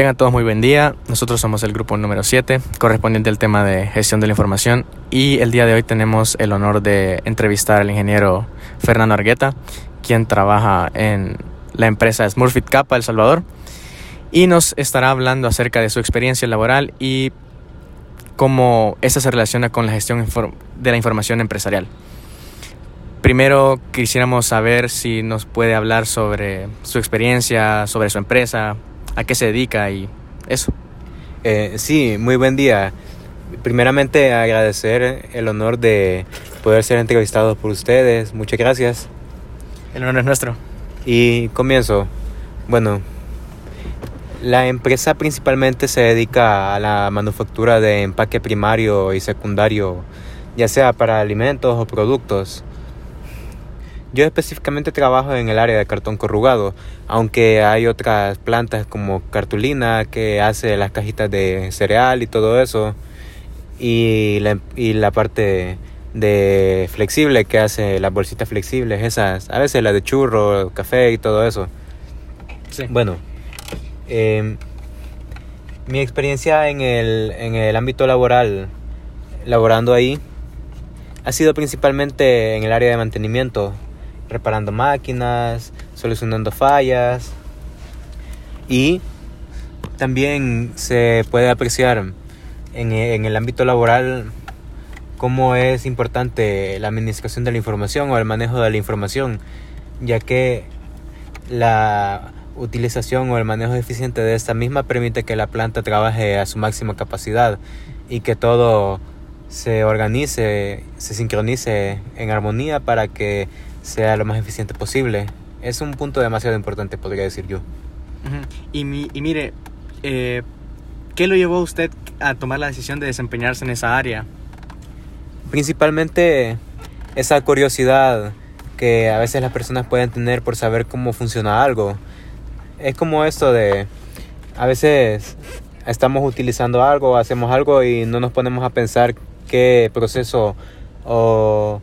Tengan todos muy buen día. Nosotros somos el grupo número 7, correspondiente al tema de gestión de la información. Y el día de hoy tenemos el honor de entrevistar al ingeniero Fernando Argueta, quien trabaja en la empresa Smurfit Kappa El Salvador. Y nos estará hablando acerca de su experiencia laboral y cómo esta se relaciona con la gestión de la información empresarial. Primero quisiéramos saber si nos puede hablar sobre su experiencia, sobre su empresa, a qué se dedica y eso. Eh, sí, muy buen día. Primeramente agradecer el honor de poder ser entrevistado por ustedes. Muchas gracias. El honor es nuestro. Y comienzo. Bueno, la empresa principalmente se dedica a la manufactura de empaque primario y secundario, ya sea para alimentos o productos. Yo específicamente trabajo en el área de cartón corrugado, aunque hay otras plantas como cartulina que hace las cajitas de cereal y todo eso, y la, y la parte de flexible que hace las bolsitas flexibles, esas, a veces la de churro, café y todo eso. Sí. Bueno, em, mi experiencia en el, en el ámbito laboral, laborando ahí, ha sido principalmente en el área de mantenimiento, reparando máquinas, solucionando fallas. Y también se puede apreciar en, el ámbito laboral cómo es importante la administración de la información o el manejo de la información, ya que la utilización o el manejo eficiente de esta misma permite que la planta trabaje a su máxima capacidad y que todo se organice, se sincronice en armonía para que sea lo más eficiente posible. Es un punto demasiado importante, podría decir yo. y, y, mire, eh, ¿qué lo llevó a usted a tomar la decisión de desempeñarse en esa área? Principalmente esa curiosidad que a veces las personas pueden tener por saber cómo funciona algo. Es como esto de, a veces estamos utilizando algo, hacemos algo y no nos ponemos a pensar qué proceso o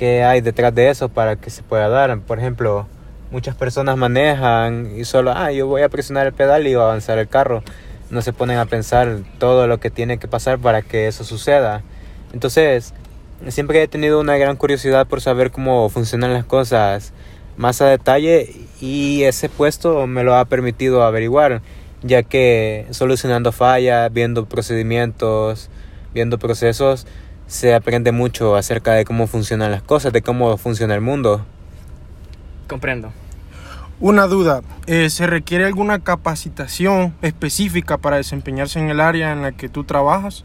qué hay detrás de eso para que se pueda dar. Por ejemplo, muchas personas manejan y solo, ah, yo voy a presionar el pedal y voy a avanzar el carro. No se ponen a pensar todo lo que tiene que pasar para que eso suceda. Entonces, siempre he tenido una gran curiosidad por saber cómo funcionan las cosas más a detalle y ese puesto me lo ha permitido averiguar, ya que solucionando fallas, viendo procedimientos, viendo procesos, se aprende mucho acerca de cómo funcionan las cosas, de cómo funciona el mundo. Comprendo. Una duda, eh, ¿se requiere alguna capacitación específica para desempeñarse en el área en la que tú trabajas?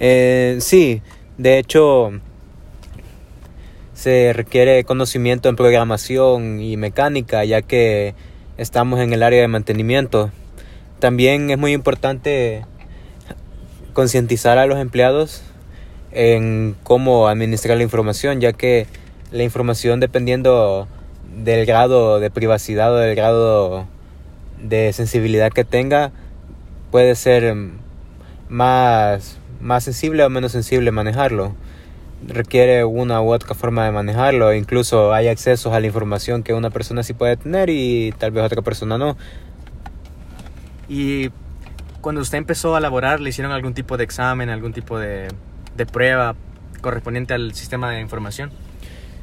Eh, sí, de hecho se requiere conocimiento en programación y mecánica ya que estamos en el área de mantenimiento. También es muy importante concientizar a los empleados en cómo administrar la información, ya que la información dependiendo del grado de privacidad o del grado de sensibilidad que tenga, puede ser más, más sensible o menos sensible manejarlo. Requiere una u otra forma de manejarlo. Incluso hay accesos a la información que una persona sí puede tener y tal vez otra persona no. Y cuando usted empezó a laborar, ¿le hicieron algún tipo de examen, algún tipo de prueba correspondiente al sistema de información.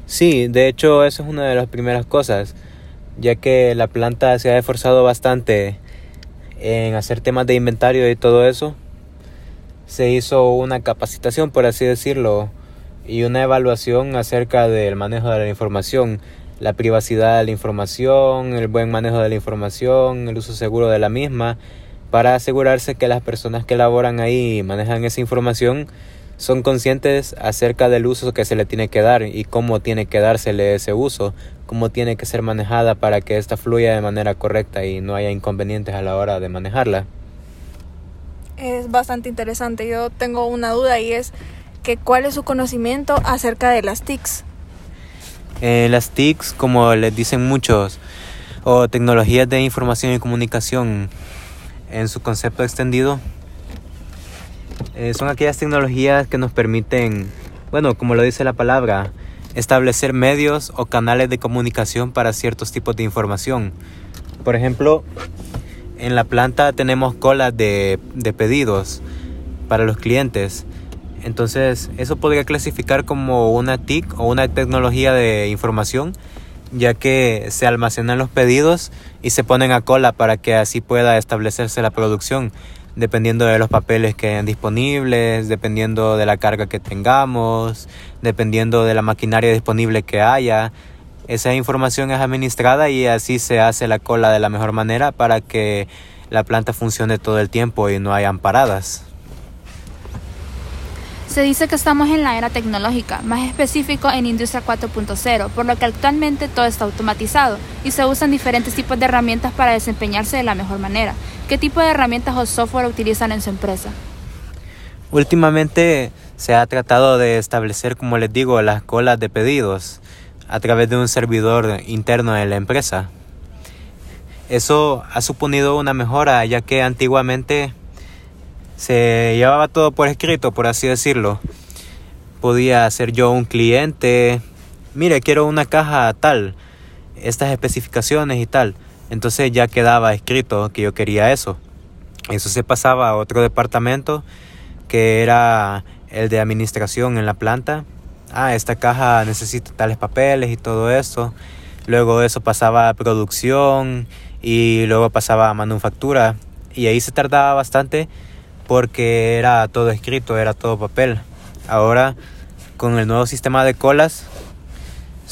Sí, de hecho eso es una de las primeras cosas, ya que la planta se ha esforzado bastante en hacer temas de inventario y todo eso. Se hizo una capacitación, por así decirlo, y una evaluación acerca del manejo de la información, la privacidad de la información, el buen manejo de la información, el uso seguro de la misma, para asegurarse que las personas que laboran ahí y manejan esa información son conscientes acerca del uso que se le tiene que dar y cómo tiene que dársele ese uso, cómo tiene que ser manejada para que ésta fluya de manera correcta y no haya inconvenientes a la hora de manejarla. Es bastante interesante. Yo tengo una duda y es que cuál es su conocimiento acerca de las TICs. Eh, las TICs, como les dicen muchos, o tecnologías de información y comunicación en su concepto extendido, eh, son aquellas tecnologías que nos permiten, bueno, como lo dice la palabra, establecer medios o canales de comunicación para ciertos tipos de información. Por ejemplo, en la planta tenemos colas de, de pedidos para los clientes. Entonces, eso podría clasificar como una TIC o una tecnología de información, ya que se almacenan los pedidos y se ponen a cola para que así pueda establecerse la producción, dependiendo de los papeles que hayan disponibles, dependiendo de la carga que tengamos, dependiendo de la maquinaria disponible que haya. Esa información es administrada y así se hace la cola de la mejor manera para que la planta funcione todo el tiempo y no hayan paradas. Se dice que estamos en la era tecnológica, más específico en Industria 4.0, por lo que actualmente todo está automatizado y se usan diferentes tipos de herramientas para desempeñarse de la mejor manera. ¿Qué tipo de herramientas o software utilizan en su empresa? Últimamente se ha tratado de establecer, como les digo, las colas de pedidos a través de un servidor interno de la empresa. Eso ha suponido una mejora, ya que antiguamente se llevaba todo por escrito, por así decirlo. Podía ser yo un cliente, mire, quiero una caja tal, estas especificaciones y tal. Entonces ya quedaba escrito que yo quería eso. Eso se pasaba a otro departamento que era el de administración en la planta. Ah, esta caja necesita tales papeles y todo eso. Luego eso pasaba a producción y luego pasaba a manufactura. Y ahí se tardaba bastante porque era todo escrito, era todo papel. Ahora con el nuevo sistema de colas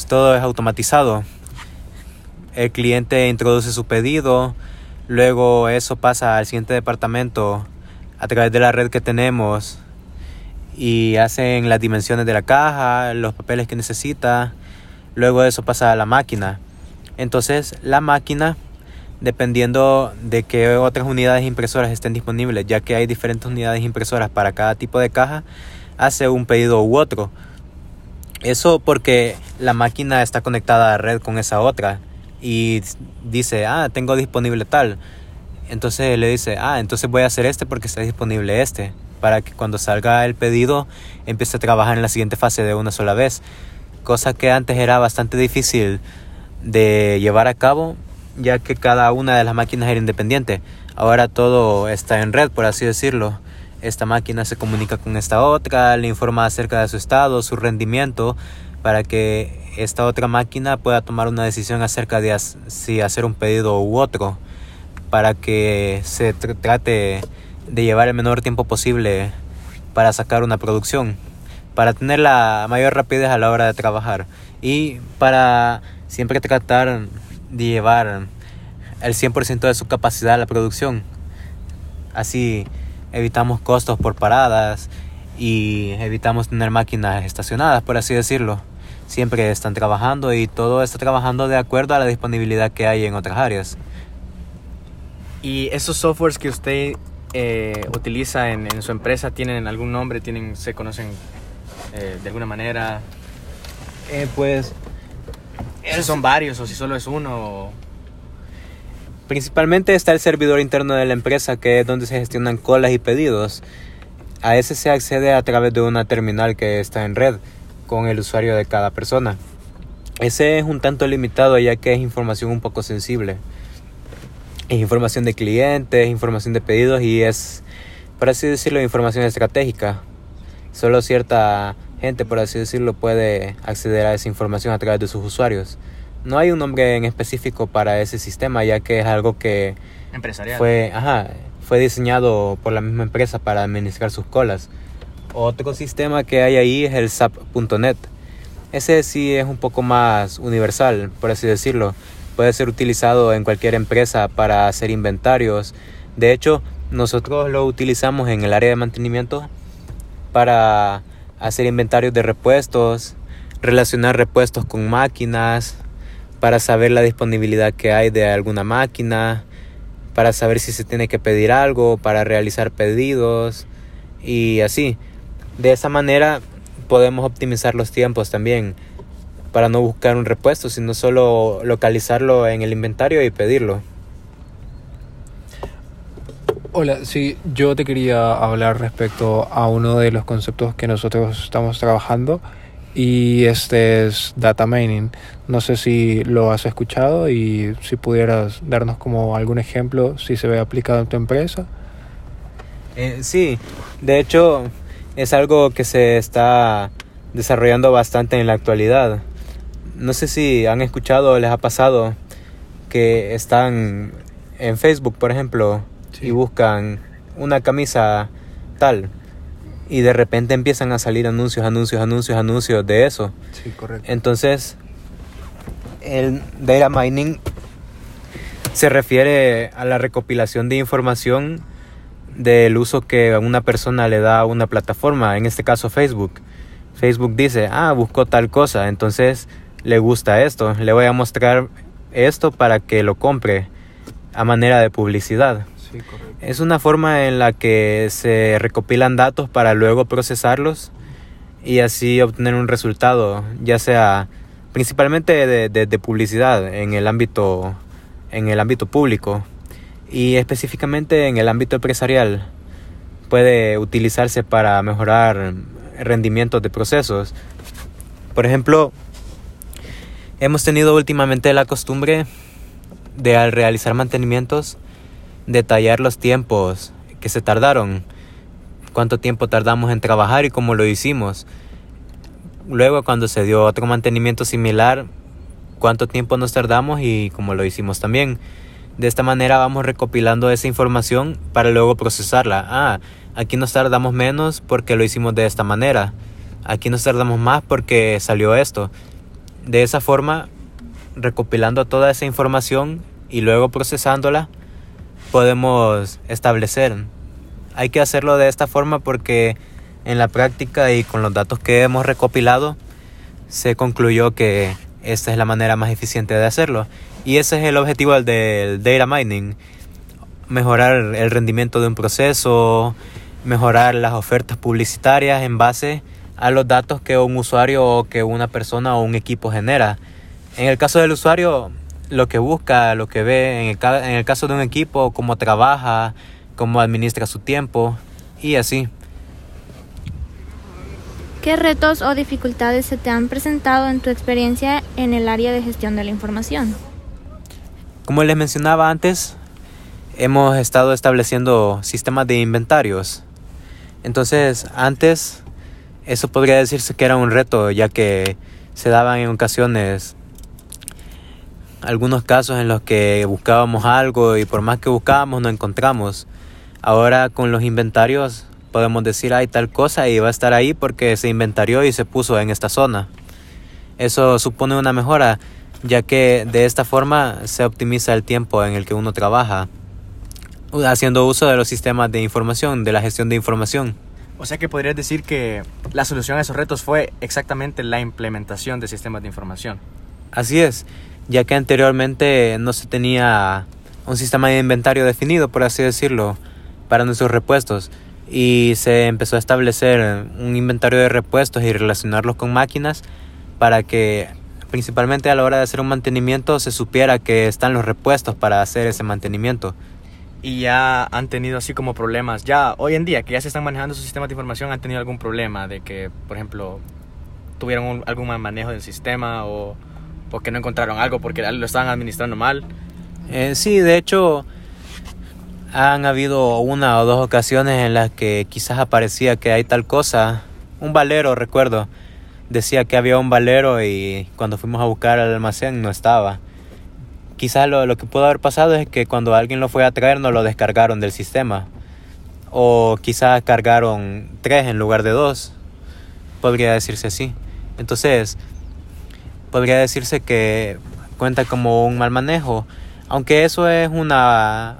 todo es automatizado. El cliente introduce su pedido, luego eso pasa al siguiente departamento a través de la red que tenemos y hacen las dimensiones de la caja, los papeles que necesita, luego eso pasa a la máquina. Entonces la máquina dependiendo de qué otras unidades impresoras estén disponibles, ya que hay diferentes unidades impresoras para cada tipo de caja, hace un pedido u otro. Eso porque la máquina está conectada a red con esa otra y dice, ah, tengo disponible tal. Entonces le dice, ah, entonces voy a hacer este porque está disponible este, para que cuando salga el pedido empiece a trabajar en la siguiente fase de una sola vez. Cosa que antes era bastante difícil de llevar a cabo ya que cada una de las máquinas era independiente. Ahora todo está en red, por así decirlo. Esta máquina se comunica con esta otra, le informa acerca de su estado, su rendimiento, para que esta otra máquina pueda tomar una decisión acerca de si hacer un pedido u otro, para que se trate de llevar el menor tiempo posible para sacar una producción, para tener la mayor rapidez a la hora de trabajar y para siempre tratar de llevar el 100% de su capacidad a la producción. Así evitamos costos por paradas y evitamos tener máquinas estacionadas, por así decirlo. Siempre están trabajando y todo está trabajando de acuerdo a la disponibilidad que hay en otras áreas. ¿Y esos softwares que usted eh, utiliza en, en, su empresa tienen algún nombre? ¿Tienen, ¿Se conocen eh, de alguna manera? Eh, pues si son varios o si solo es uno. Principalmente está el servidor interno de la empresa que es donde se gestionan colas y pedidos. A ese se accede a través de una terminal que está en red con el usuario de cada persona. Ese es un tanto limitado ya que es información un poco sensible. Es información de clientes, información de pedidos y es, por así decirlo, información estratégica. Solo cierta gente, por así decirlo, puede acceder a esa información a través de sus usuarios. No hay un nombre en específico para ese sistema, ya que es algo que fue, ajá, fue diseñado por la misma empresa para administrar sus colas. Otro sistema que hay ahí es el SAP.net. Ese sí es un poco más universal, por así decirlo. Puede ser utilizado en cualquier empresa para hacer inventarios. De hecho, nosotros lo utilizamos en el área de mantenimiento para hacer inventarios de repuestos, relacionar repuestos con máquinas, para saber la disponibilidad que hay de alguna máquina, para saber si se tiene que pedir algo, para realizar pedidos y así. De esa manera podemos optimizar los tiempos también para no buscar un repuesto, sino solo localizarlo en el inventario y pedirlo. Hola, sí, yo te quería hablar respecto a uno de los conceptos que nosotros estamos trabajando y este es data mining. No sé si lo has escuchado y si pudieras darnos como algún ejemplo si se ve aplicado en tu empresa. Eh, sí, de hecho es algo que se está desarrollando bastante en la actualidad. No sé si han escuchado o les ha pasado que están en Facebook, por ejemplo, y buscan una camisa tal y de repente empiezan a salir anuncios, anuncios, anuncios, anuncios de eso. Sí, correcto. Entonces, el data mining se refiere a la recopilación de información del uso que una persona le da a una plataforma, en este caso Facebook. Facebook dice, ah, buscó tal cosa, entonces le gusta esto, le voy a mostrar esto para que lo compre a manera de publicidad. Sí, correcto. Es una forma en la que se recopilan datos para luego procesarlos y así obtener un resultado, ya sea principalmente de, de, de, publicidad en el ámbito en el ámbito público y específicamente en el ámbito empresarial puede utilizarse para mejorar rendimientos de procesos. Por ejemplo, hemos tenido últimamente la costumbre de al realizar mantenimientos detallar los tiempos que se tardaron, cuánto tiempo tardamos en trabajar y cómo lo hicimos. Luego cuando se dio otro mantenimiento similar, cuánto tiempo nos tardamos y cómo lo hicimos también. De esta manera vamos recopilando esa información para luego procesarla. Ah, aquí nos tardamos menos porque lo hicimos de esta manera. Aquí nos tardamos más porque salió esto. De esa forma, recopilando toda esa información y luego procesándola, podemos establecer. Hay que hacerlo de esta forma porque en la práctica y con los datos que hemos recopilado se concluyó que esta es la manera más eficiente de hacerlo. Y ese es el objetivo del data mining. Mejorar el rendimiento de un proceso, mejorar las ofertas publicitarias en base a los datos que un usuario o que una persona o un equipo genera. En el caso del usuario, lo que busca, lo que ve, en el, en el caso de un equipo, cómo trabaja, cómo administra su tiempo y así. ¿Qué retos o dificultades se te han presentado en tu experiencia en el área de gestión de la información? Como les mencionaba antes, hemos estado estableciendo sistemas de inventarios. Entonces, antes eso podría decirse que era un reto, ya que se daban en ocasiones algunos casos en los que buscábamos algo y por más que buscábamos no encontramos. Ahora con los inventarios podemos decir hay tal cosa y va a estar ahí porque se inventarió y se puso en esta zona. Eso supone una mejora ya que de esta forma se optimiza el tiempo en el que uno trabaja haciendo uso de los sistemas de información, de la gestión de información. O sea que podrías decir que la solución a esos retos fue exactamente la implementación de sistemas de información. Así es ya que anteriormente no se tenía un sistema de inventario definido, por así decirlo, para nuestros repuestos y se empezó a establecer un inventario de repuestos y relacionarlos con máquinas para que principalmente a la hora de hacer un mantenimiento se supiera que están los repuestos para hacer ese mantenimiento. Y ya han tenido así como problemas, ya hoy en día que ya se están manejando sus sistemas de información, han tenido algún problema de que, por ejemplo, tuvieron un, algún mal manejo del sistema o porque no encontraron algo, porque lo estaban administrando mal. Eh, sí, de hecho, han habido una o dos ocasiones en las que quizás aparecía que hay tal cosa. Un valero, recuerdo. Decía que había un valero y cuando fuimos a buscar al almacén no estaba. Quizás lo, lo que pudo haber pasado es que cuando alguien lo fue a traer no lo descargaron del sistema. O quizás cargaron tres en lugar de dos. Podría decirse así. Entonces, podría decirse que cuenta como un mal manejo, aunque eso es una,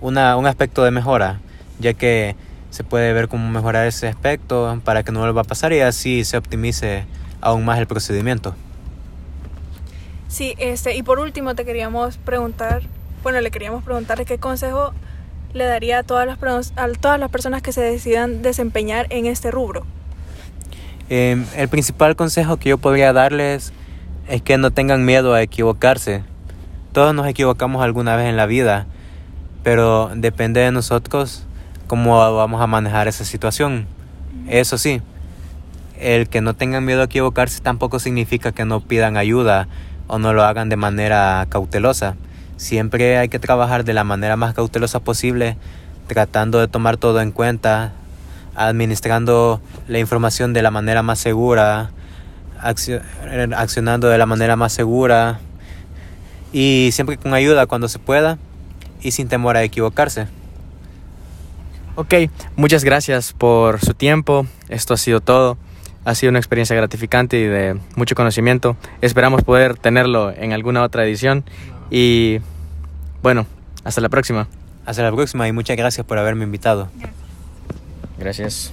una, un aspecto de mejora, ya que se puede ver cómo mejorar ese aspecto para que no vuelva a pasar y así se optimice aún más el procedimiento. Sí, este, y por último te queríamos preguntar, bueno, le queríamos preguntar qué consejo le daría a todas las, a todas las personas que se decidan desempeñar en este rubro. Eh, el principal consejo que yo podría darles es que no tengan miedo a equivocarse. Todos nos equivocamos alguna vez en la vida, pero depende de nosotros cómo vamos a manejar esa situación. Eso sí, el que no tengan miedo a equivocarse tampoco significa que no pidan ayuda o no lo hagan de manera cautelosa. Siempre hay que trabajar de la manera más cautelosa posible, tratando de tomar todo en cuenta, administrando la información de la manera más segura, accionando de la manera más segura y siempre con ayuda cuando se pueda y sin temor a equivocarse. Ok, muchas gracias por su tiempo. Esto ha sido todo. Ha sido una experiencia gratificante y de mucho conocimiento. Esperamos poder tenerlo en alguna otra edición. Y bueno, hasta la próxima. Hasta la próxima y muchas gracias por haberme invitado. Gracias.